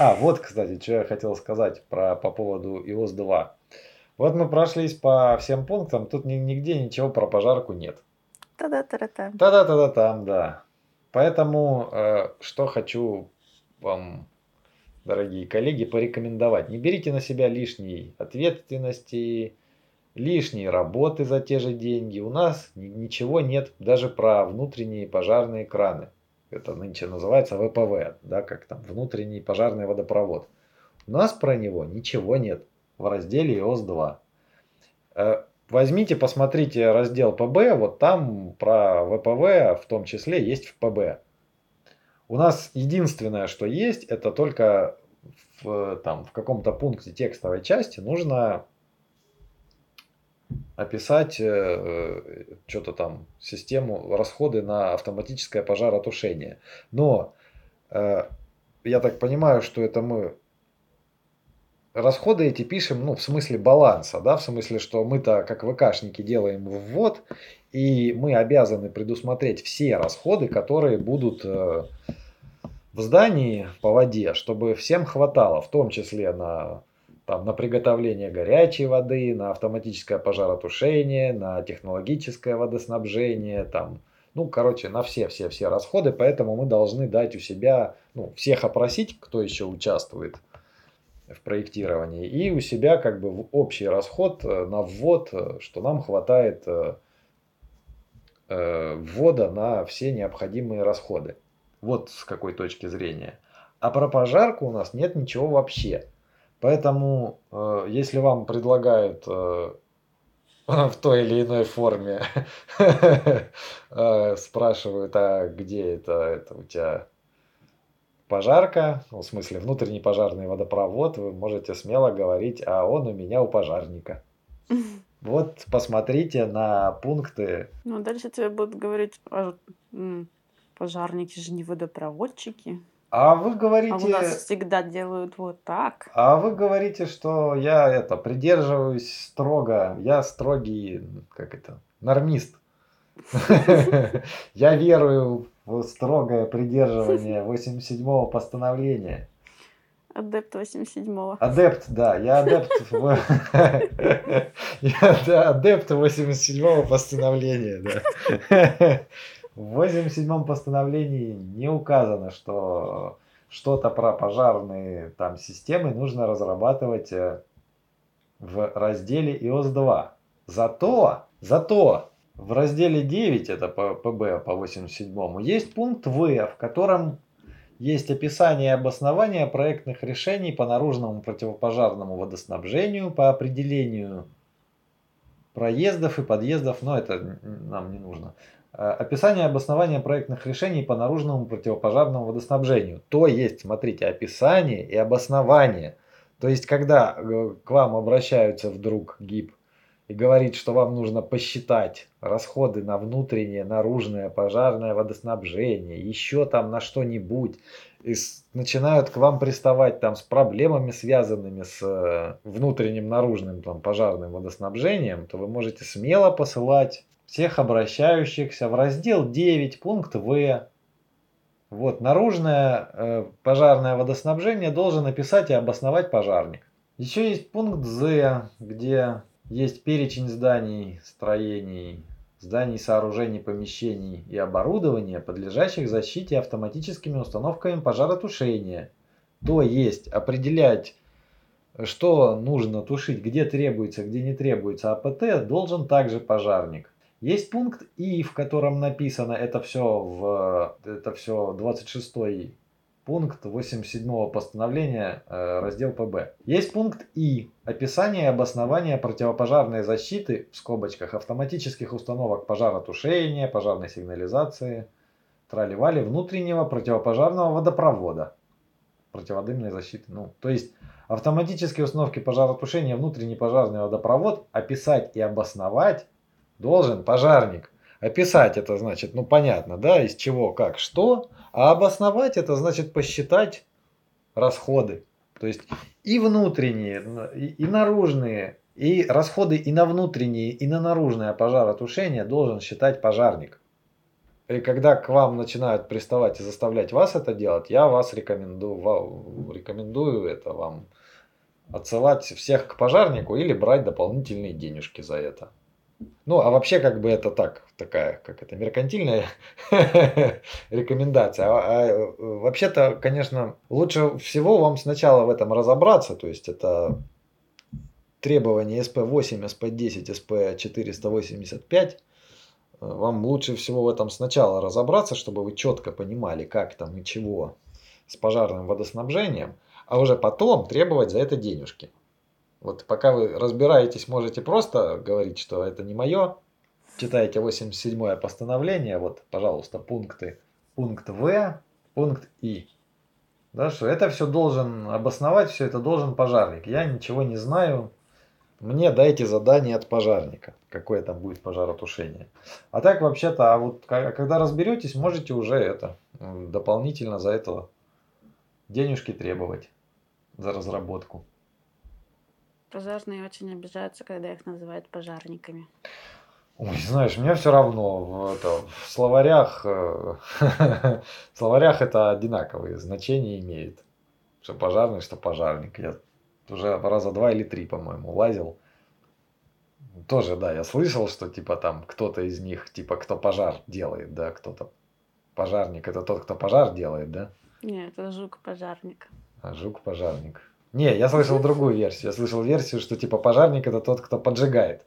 А, вот, кстати, что я хотел сказать про, по поводу iOS-2. Вот мы прошлись по всем пунктам, тут нигде ничего про пожарку нет. Та-да-та-да-там. Та-да-та-да-там, да. Поэтому, э, что хочу вам, дорогие коллеги, порекомендовать. Не берите на себя лишней ответственности, лишней работы за те же деньги. У нас ничего нет даже про внутренние пожарные краны. Это нынче называется ВПВ, да, как там внутренний пожарный водопровод. У нас про него ничего нет в разделе iOS 2. Э, возьмите, посмотрите раздел ПБ, вот там про ВПВ в том числе есть в ПБ. У нас единственное, что есть, это только в, там, в каком-то пункте текстовой части нужно описать э, что-то там, систему, расходы на автоматическое пожаротушение. Но э, я так понимаю, что это мы расходы эти пишем, ну, в смысле баланса, да, в смысле, что мы-то, как ВКшники, делаем ввод, и мы обязаны предусмотреть все расходы, которые будут э, в здании по воде, чтобы всем хватало, в том числе на, там, на приготовление горячей воды, на автоматическое пожаротушение, на технологическое водоснабжение, там, ну, короче, на все-все-все расходы, поэтому мы должны дать у себя, ну, всех опросить, кто еще участвует – в проектировании, и у себя как бы общий расход э, на ввод, э, что нам хватает э, ввода на все необходимые расходы. Вот с какой точки зрения. А про пожарку у нас нет ничего вообще. Поэтому, если вам предлагают в той или иной форме, спрашивают, а где это, это у тебя пожарка, ну, в смысле внутренний пожарный водопровод, вы можете смело говорить, а он у меня у пожарника. Вот посмотрите на пункты. Ну, дальше тебе будут говорить, пожарники же не водопроводчики. А вы говорите... А у нас всегда делают вот так. А вы говорите, что я это придерживаюсь строго, я строгий, как это, нормист. Я верую в строгое придерживание 87-го постановления. Адепт 87-го. Адепт, да, я адепт. Я адепт 87-го постановления, да. В 87-м постановлении не указано, что что-то про пожарные там системы нужно разрабатывать э, в разделе iOS 2. Зато, зато в разделе 9, это по ПБ по 87, есть пункт В, в котором есть описание и обоснование проектных решений по наружному противопожарному водоснабжению, по определению проездов и подъездов, но это нам не нужно. Э, описание и обоснование проектных решений по наружному противопожарному водоснабжению. То есть, смотрите, описание и обоснование. То есть, когда э, к вам обращаются вдруг ГИП и говорит, что вам нужно посчитать расходы на внутреннее, наружное, пожарное водоснабжение, еще там на что-нибудь, и начинают к вам приставать там с проблемами, связанными с э, внутренним, наружным там, пожарным водоснабжением, то вы можете смело посылать всех обращающихся в раздел 9, пункт В. Вот, наружное э, пожарное водоснабжение должен описать и обосновать пожарник. Еще есть пункт З, где есть перечень зданий, строений, зданий, сооружений, помещений и оборудования, подлежащих защите автоматическими установками пожаротушения. То есть определять, что нужно тушить, где требуется, где не требуется АПТ, должен также пожарник. Есть пункт И, в котором написано это все в это все 26 пункт 87 постановления, э, раздел ПБ. Есть пункт И. Описание и обоснование противопожарной защиты, в скобочках, автоматических установок пожаротушения, пожарной сигнализации, трали внутреннего противопожарного водопровода. Противодымной защиты. Ну, то есть, автоматические установки пожаротушения, внутренний пожарный водопровод описать и обосновать должен пожарник. Описать это значит, ну понятно, да, из чего, как, что, а обосновать это значит посчитать расходы. То есть и внутренние, и, наружные, и расходы и на внутренние, и на наружное пожаротушение должен считать пожарник. И когда к вам начинают приставать и заставлять вас это делать, я вас рекомендую, рекомендую это вам отсылать всех к пожарнику или брать дополнительные денежки за это. Ну, а вообще, как бы это так, такая, как это, меркантильная рекомендация. А, а вообще-то, конечно, лучше всего вам сначала в этом разобраться. То есть, это требования SP8, SP10, SP485. Вам лучше всего в этом сначала разобраться, чтобы вы четко понимали, как там и чего с пожарным водоснабжением, а уже потом требовать за это денежки. Вот пока вы разбираетесь, можете просто говорить, что это не мое. Читаете 87-е постановление, вот, пожалуйста, пункты. Пункт В, пункт И. Да, что это все должен обосновать, все это должен пожарник. Я ничего не знаю. Мне дайте задание от пожарника, какое там будет пожаротушение. А так вообще-то, а вот когда разберетесь, можете уже это дополнительно за это денежки требовать за разработку. Пожарные очень обижаются, когда их называют пожарниками. Ой, знаешь, мне все равно в, это, в словарях, э, в словарях это одинаковые значения имеет. Что пожарный, что пожарник. Я уже раза два или три, по-моему, лазил. Тоже, да, я слышал, что типа там кто-то из них, типа кто пожар делает, да, кто-то пожарник, это тот, кто пожар делает, да? Нет, это жук-пожарник. А жук-пожарник. Не, я слышал другую версию. Я слышал версию, что типа пожарник это тот, кто поджигает.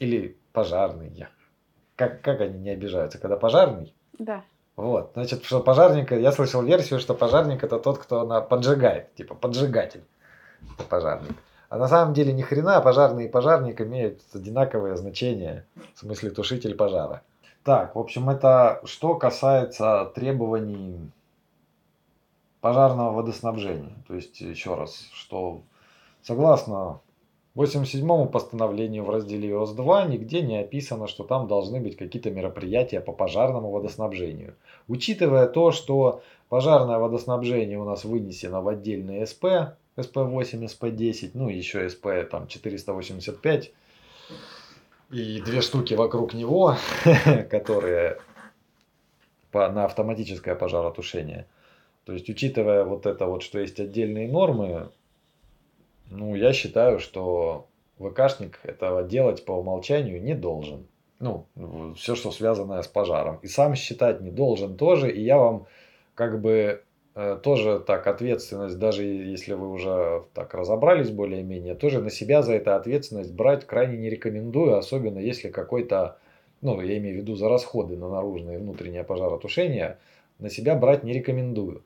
Или пожарный. Как, как они не обижаются, когда пожарный? Да. Вот, значит, что пожарник, я слышал версию, что пожарник это тот, кто на поджигает, типа поджигатель, пожарник. А на самом деле ни хрена пожарный и пожарник имеют одинаковое значение, в смысле тушитель пожара. Так, в общем, это что касается требований пожарного водоснабжения. То есть, еще раз, что согласно 87 постановлению в разделе ИОС-2 нигде не описано, что там должны быть какие-то мероприятия по пожарному водоснабжению. Учитывая то, что пожарное водоснабжение у нас вынесено в отдельный СП, СП-8, СП-10, ну еще СП там 485, и две штуки вокруг него, которые на автоматическое пожаротушение – то есть, учитывая вот это вот, что есть отдельные нормы, ну, я считаю, что ВКшник этого делать по умолчанию не должен. Ну, все, что связанное с пожаром. И сам считать не должен тоже. И я вам как бы э, тоже так ответственность, даже если вы уже так разобрались более-менее, тоже на себя за это ответственность брать крайне не рекомендую, особенно если какой-то, ну, я имею в виду за расходы на наружное и внутреннее пожаротушение, на себя брать не рекомендую.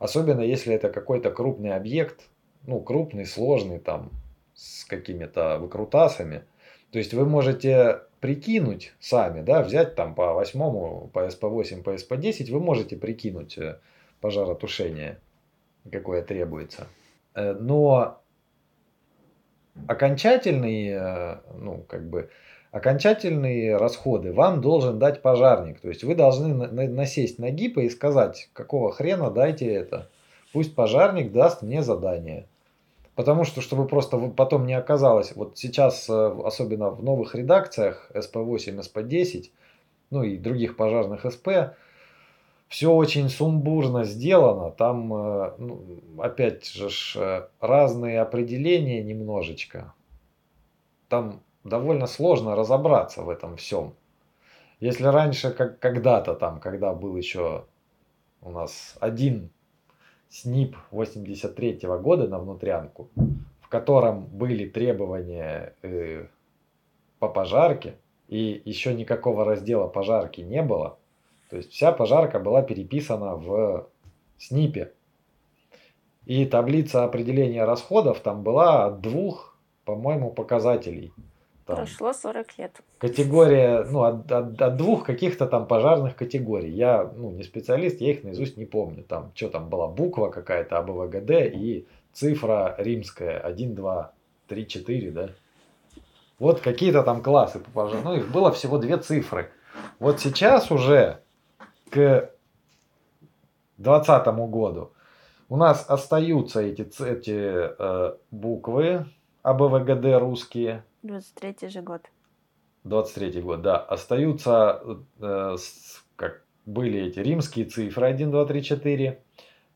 Особенно если это какой-то крупный объект, ну, крупный, сложный, там, с какими-то выкрутасами. То есть вы можете прикинуть сами, да, взять там по восьмому, по СП8, по СП10, вы можете прикинуть э, пожаротушение, какое требуется. Э, но окончательный, э, ну, как бы, окончательные расходы вам должен дать пожарник. То есть вы должны насесть на гипа и сказать, какого хрена дайте это. Пусть пожарник даст мне задание. Потому что, чтобы просто потом не оказалось, вот сейчас, э, особенно в новых редакциях SP8, SP10, ну и других пожарных СП, все очень сумбурно сделано. Там, э, ну, опять же, э, разные определения немножечко. Там довольно сложно разобраться в этом всем. Если раньше, как когда-то там, когда был еще у нас один СНИП 83 -го года на внутрянку, в котором были требования э, по пожарке, и еще никакого раздела пожарки не было, то есть вся пожарка была переписана в СНИПе. И таблица определения расходов там была от двух, по-моему, показателей – там, Прошло 40 лет. Категория, ну, от, от, от двух каких-то там пожарных категорий. Я, ну, не специалист, я их наизусть не помню. Там, что там была, буква какая-то, АБВГД и цифра римская, 1, 2, 3, 4, да? Вот какие-то там классы по пожарным. Ну, их было всего две цифры. Вот сейчас уже к 2020 году у нас остаются эти, эти э, буквы АБВГД русские, 23 же год. 23 год, да. Остаются, э, с, как были эти римские цифры 1, 2, 3, 4.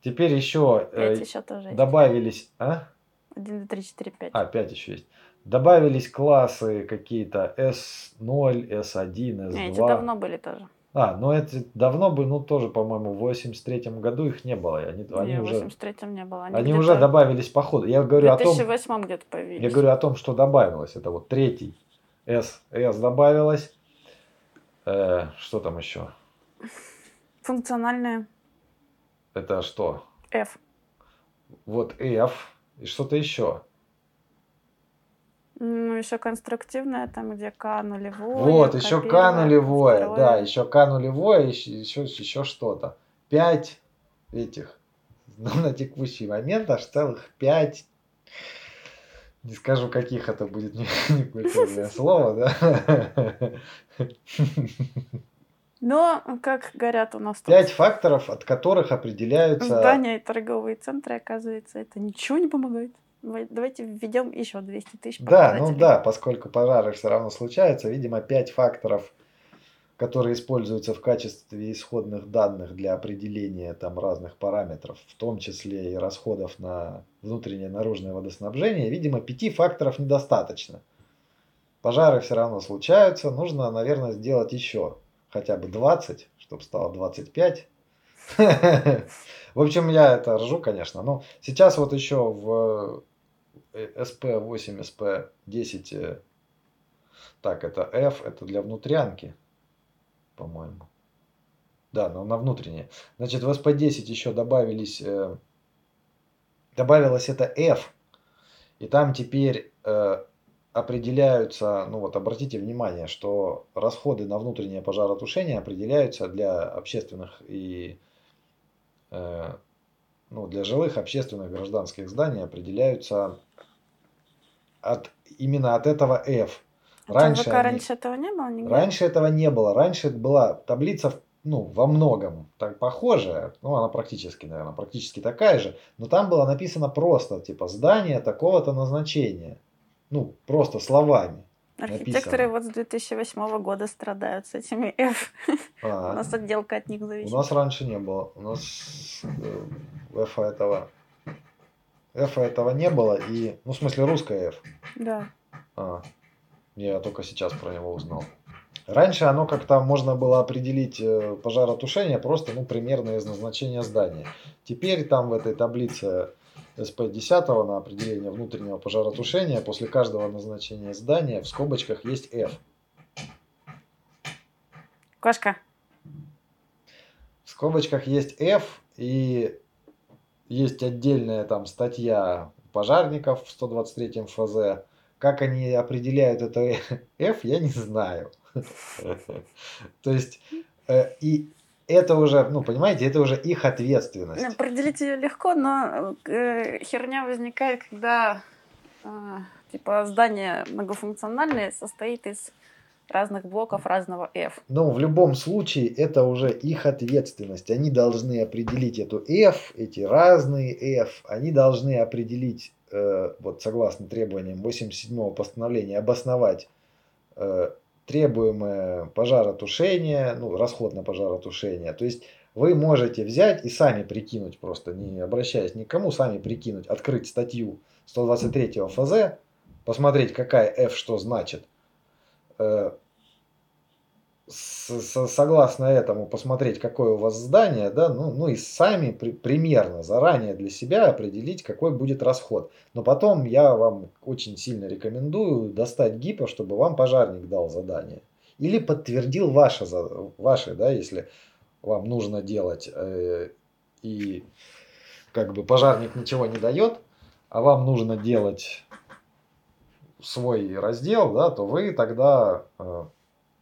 Теперь еще, э, Пять еще тоже есть. добавились... А? 1, 2, 3, 4, 5. А, 5 еще есть. Добавились классы какие-то S0, S1, S2. Не, эти давно были тоже. А, ну это давно бы, ну тоже, по-моему, в 83 году их не было. Они, они Не, в уже, 83-м не было. они где-то уже добавились по ходу. Я В говорю о том, 2008 где-то появились. я говорю о том, что добавилось. Это вот третий S, S добавилось. Э, что там еще? Функциональные Это что? F. Вот F и что-то еще. Ну, еще конструктивное, там, где К нулевое. Вот, еще К нулевое, да, еще К нулевое, еще, еще, еще что-то. Пять этих. Ну, на текущий момент аж целых пять. Не скажу, каких это будет не, не культурное слово, да? Но, как говорят у нас тут, Пять факторов, от которых определяются... здания и торговые центры, оказывается, это ничего не помогает. Давай- Давайте введем еще 200 тысяч Да, ну да, поскольку пожары все равно случаются, видимо, пять факторов, которые используются в качестве исходных данных для определения там разных параметров, в том числе и расходов на внутреннее и наружное водоснабжение, видимо, пяти факторов недостаточно. Пожары все равно случаются, нужно, наверное, сделать еще хотя бы 20, чтобы стало 25. В общем, я это ржу, конечно. Но сейчас вот еще в SP8, SP10, э, так, это F, это для внутрянки, по-моему. Да, но на внутреннее. Значит, в SP10 еще добавились, э, добавилось это F, и там теперь э, определяются, ну вот обратите внимание, что расходы на внутреннее пожаротушение определяются для общественных и э, ну, для жилых, общественных, гражданских зданий определяются от, именно от этого F. А Раньше, они- раньше этого не было нигде? раньше этого не было. Раньше была таблица ну, во многом так похожая, ну, она практически, наверное, практически такая же, но там было написано просто, типа, здание такого-то назначения. Ну, просто словами. Архитекторы написано. вот с 2008 года страдают с этими F. У А, нас отделка от них у зависит. нас раньше не было. У нас э, F этого, F этого не было. И, ну, в смысле, русское F. Да. А, я только сейчас про него узнал. Раньше оно как-то можно было определить э, пожаротушение просто, ну, примерно из назначения здания. Теперь там в этой таблице СП-10 на определение внутреннего пожаротушения после каждого назначения здания в скобочках есть F. Кошка. В скобочках есть F и есть отдельная там статья пожарников в 123 ФЗ. Как они определяют это F, я не знаю. То есть, э, и это уже, ну, понимаете, это уже их ответственность. Определить ее легко, но э, херня возникает, когда э, типа здание многофункциональное состоит из разных блоков разного F. Но в любом случае это уже их ответственность. Они должны определить эту F, эти разные F. Они должны определить, э, вот согласно требованиям 87 постановления, обосновать э, требуемое пожаротушение, ну, расход на пожаротушение. То есть вы можете взять и сами прикинуть, просто не обращаясь ни к кому, сами прикинуть, открыть статью 123 ФЗ, посмотреть, какая F что значит, э, с- согласно этому посмотреть, какое у вас здание, да, ну, ну и сами при- примерно заранее для себя определить, какой будет расход. Но потом я вам очень сильно рекомендую достать ГИПа, чтобы вам пожарник дал задание. Или подтвердил ваше, ваше да, если вам нужно делать, э, и как бы пожарник ничего не дает, а вам нужно делать свой раздел, да, то вы тогда э,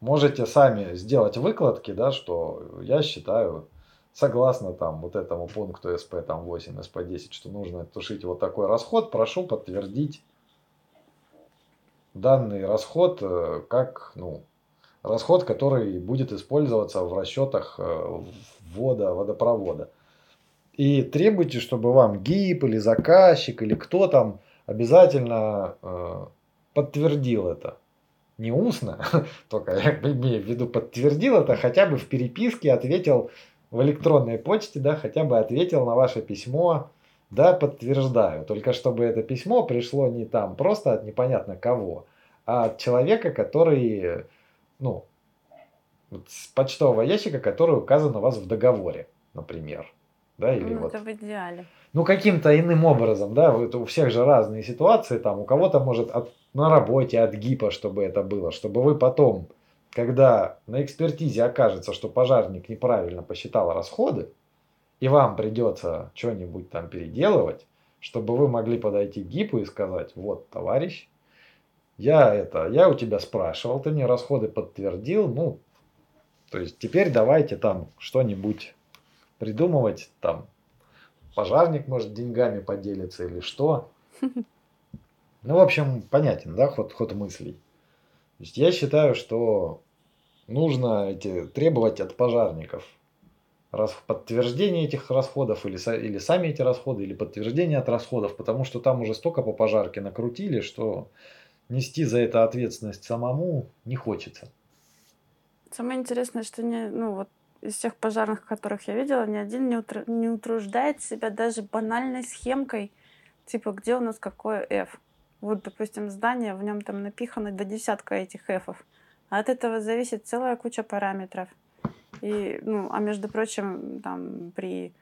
можете сами сделать выкладки, да, что я считаю, согласно там вот этому пункту СП там 8, СП 10, что нужно тушить вот такой расход, прошу подтвердить данный расход э, как, ну, расход, который будет использоваться в расчетах э, ввода водопровода. И требуйте, чтобы вам ГИП или заказчик или кто там обязательно э, подтвердил это. Не устно, только я имею в виду подтвердил это, хотя бы в переписке ответил в электронной почте, да, хотя бы ответил на ваше письмо, да, подтверждаю. Только чтобы это письмо пришло не там просто от непонятно кого, а от человека, который, ну, с почтового ящика, который указан у вас в договоре, например. Да, или ну, вот. это в идеале. Ну, каким-то иным образом, да, вот у всех же разные ситуации, там, у кого-то может от, на работе от ГИПа, чтобы это было, чтобы вы потом, когда на экспертизе окажется, что пожарник неправильно посчитал расходы, и вам придется что-нибудь там переделывать, чтобы вы могли подойти к ГИПу и сказать, вот, товарищ, я это, я у тебя спрашивал, ты мне расходы подтвердил, ну, то есть теперь давайте там что-нибудь придумывать, там пожарник может деньгами поделиться или что. Ну, в общем, понятен, да, ход, ход мыслей. То есть я считаю, что нужно эти, требовать от пожарников раз, подтверждение этих расходов или, или сами эти расходы, или подтверждение от расходов, потому что там уже столько по пожарке накрутили, что нести за это ответственность самому не хочется. Самое интересное, что не, ну вот из всех пожарных, которых я видела, ни один не, утр... не утруждает себя даже банальной схемкой, типа где у нас какое F. Вот, допустим, здание, в нем там напихано до десятка этих F. А от этого зависит целая куча параметров. И, ну, а между прочим, там при,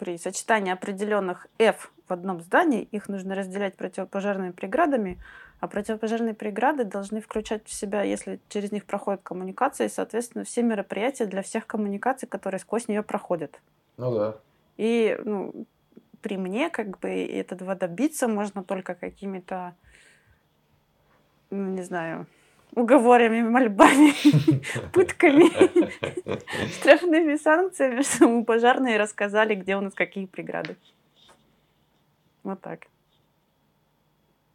при сочетании определенных F в одном здании, их нужно разделять противопожарными преградами, а противопожарные преграды должны включать в себя, если через них проходят коммуникации, соответственно, все мероприятия для всех коммуникаций, которые сквозь нее проходят. Ну да. И ну, при мне как бы этого добиться можно только какими-то, ну, не знаю, уговорами, мольбами, пытками, штрафными санкциями, чтобы пожарные рассказали, где у нас какие преграды. Вот так.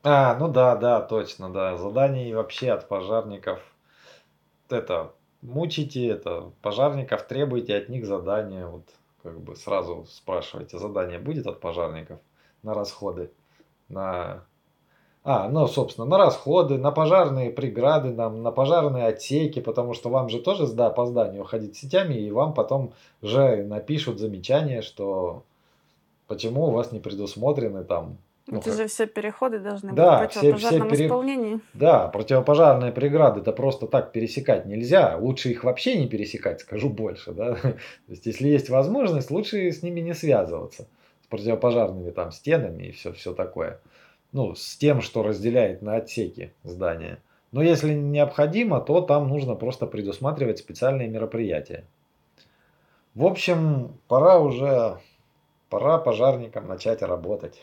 А, ну да, да, точно, да. Заданий вообще от пожарников. Это мучите, это пожарников требуйте от них задания. Вот как бы сразу спрашивайте, задание будет от пожарников на расходы, на а, ну, собственно, на расходы, на пожарные преграды, на, на пожарные отсеки, потому что вам же тоже с опозданием уходить сетями, и вам потом же напишут замечание, что почему у вас не предусмотрены там ну, это как... же все переходы должны да, быть в противопожарном все, все пере... исполнении. Да, противопожарные преграды это просто так пересекать нельзя. Лучше их вообще не пересекать, скажу больше. Да? То есть, если есть возможность, лучше с ними не связываться. С противопожарными там стенами и все, все такое. Ну, с тем, что разделяет на отсеки здания. Но если необходимо, то там нужно просто предусматривать специальные мероприятия. В общем, пора уже пора пожарникам начать работать.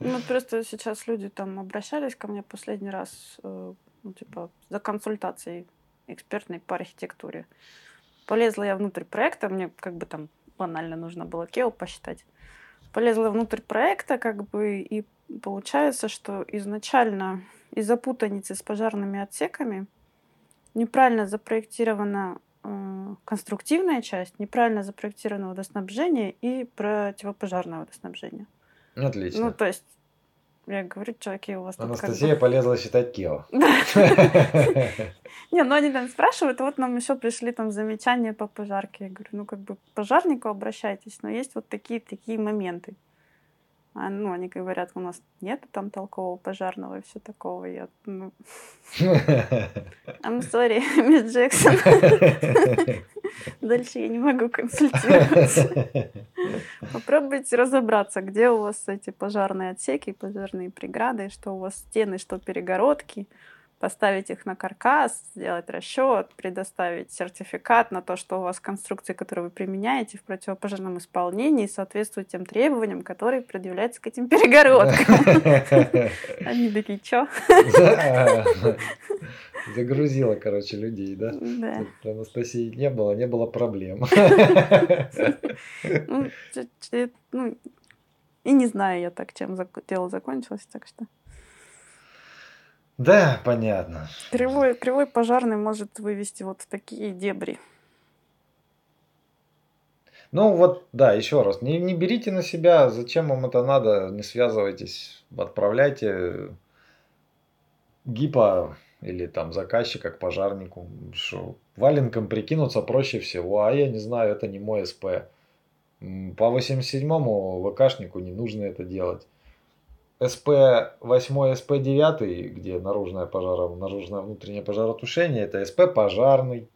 Ну, просто сейчас люди там обращались ко мне последний раз, э, ну, типа, за консультацией экспертной по архитектуре. Полезла я внутрь проекта, мне как бы там банально нужно было Кео посчитать. Полезла внутрь проекта, как бы, и получается, что изначально из-за путаницы с пожарными отсеками неправильно запроектирована Э, конструктивная часть, неправильно запроектированное водоснабжение и противопожарное водоснабжение. Отлично. Ну, то есть, я говорю, чуваки, у вас Анастасия как бы... полезла считать Кео. Не, ну они там спрашивают, вот нам еще пришли там замечания по пожарке. Я говорю, ну как бы пожарнику обращайтесь, но есть вот такие-такие моменты. А, ну, они говорят, у нас нет там толкового пожарного и все такого. Я, ну... I'm sorry, мисс Джексон. Дальше я не могу консультироваться. Попробуйте разобраться, где у вас эти пожарные отсеки, пожарные преграды, что у вас стены, что перегородки поставить их на каркас, сделать расчет, предоставить сертификат на то, что у вас конструкции, которые вы применяете в противопожарном исполнении, соответствуют тем требованиям, которые предъявляются к этим перегородкам. Они такие, чё? Загрузила, короче, людей, да? Да. Анастасии не было, не было проблем. Ну, ну, и не знаю я так, чем дело закончилось, так что... Да, понятно. Кривой, кривой пожарный может вывести вот в такие дебри. Ну вот, да, еще раз, не, не берите на себя, зачем вам это надо, не связывайтесь, отправляйте гипо или там заказчика к пожарнику. Что, валенком прикинуться проще всего, а я не знаю, это не мой СП. По 87-му ВКшнику не нужно это делать. СП 8, СП 9, где наружное, пожаро, наружное внутреннее пожаротушение, это СП пожарный.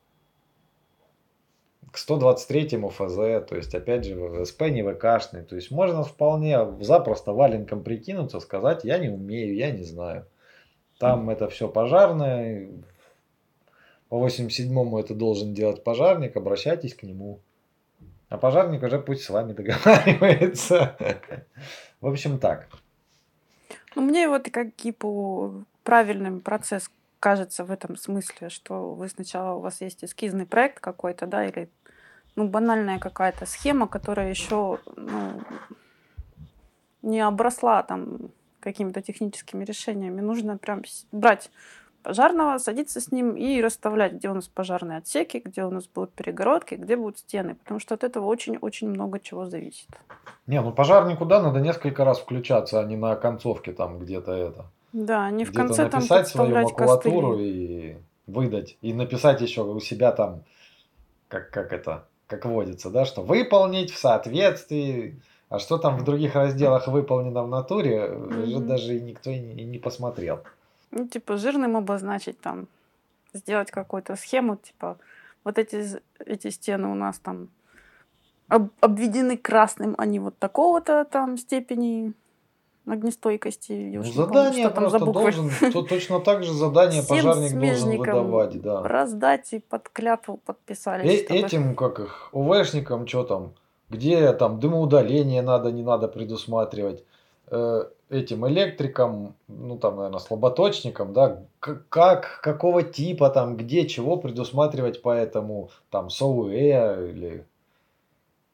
К 123 ФЗ, то есть опять же СП не ВКшный. То есть можно вполне запросто валенком прикинуться, сказать, я не умею, я не знаю. Там это все пожарное. По 87-му это должен делать пожарник, обращайтесь к нему. А пожарник уже пусть с вами договаривается. В общем, так. Ну, мне вот как гипу правильным процесс кажется в этом смысле, что вы сначала у вас есть эскизный проект какой-то, да, или ну, банальная какая-то схема, которая еще ну, не обросла там какими-то техническими решениями. Нужно прям брать пожарного, садиться с ним и расставлять, где у нас пожарные отсеки, где у нас будут перегородки, где будут стены, потому что от этого очень-очень много чего зависит. Не, ну пожарнику, да, надо несколько раз включаться, а не на концовке там где-то это. Да, не в конце там написать свою макулатуру костыли. и выдать. И написать еще у себя там, как, как это, как водится, да, что выполнить в соответствии а что там в других разделах выполнено в натуре, mm-hmm. уже даже никто и не, и не посмотрел. Ну, типа, жирным обозначить там, сделать какую-то схему, типа, вот эти, эти стены у нас там об, обведены красным, они вот такого-то там степени огнестойкости. Ну, задание помню, просто за должен, то, точно так же задание пожарник должен выдавать, да. Раздать и под клятву подписали. Э- чтобы... Этим, как их, УВшникам, что там, где там дымоудаление надо, не надо предусматривать, э, этим электрикам, ну там, наверное, слаботочникам, да, как, какого типа там, где, чего предусматривать по этому, там, СОУЭ или,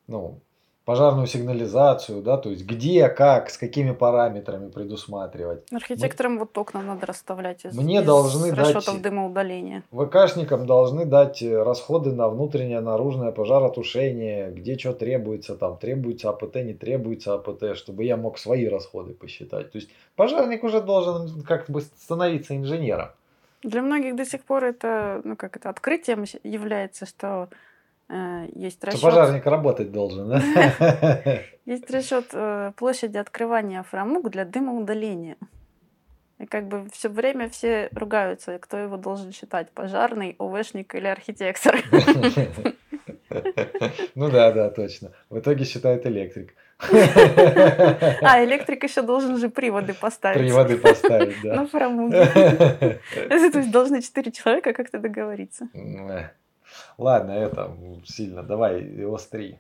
ну, пожарную сигнализацию, да, то есть где, как, с какими параметрами предусматривать. Архитекторам мы, вот окна надо расставлять из, мне из должны расчетов дать, дымоудаления. ВКшникам должны дать э, расходы на внутреннее, наружное пожаротушение, где что требуется, там требуется АПТ, не требуется АПТ, чтобы я мог свои расходы посчитать. То есть пожарник уже должен как бы становиться инженером. Для многих до сих пор это, ну как это, открытием является, что есть расчет... пожарник работать должен, да? Есть расчет э, площади открывания фрамуг для дымоудаления. И как бы все время все ругаются, кто его должен считать, пожарный, ОВшник или архитектор. Ну да, да, точно. В итоге считает электрик. А, электрик еще должен же приводы поставить. Приводы поставить, да. На фрамуге. То есть должны четыре человека как-то договориться. Ладно, это сильно. Давай, ОС-3.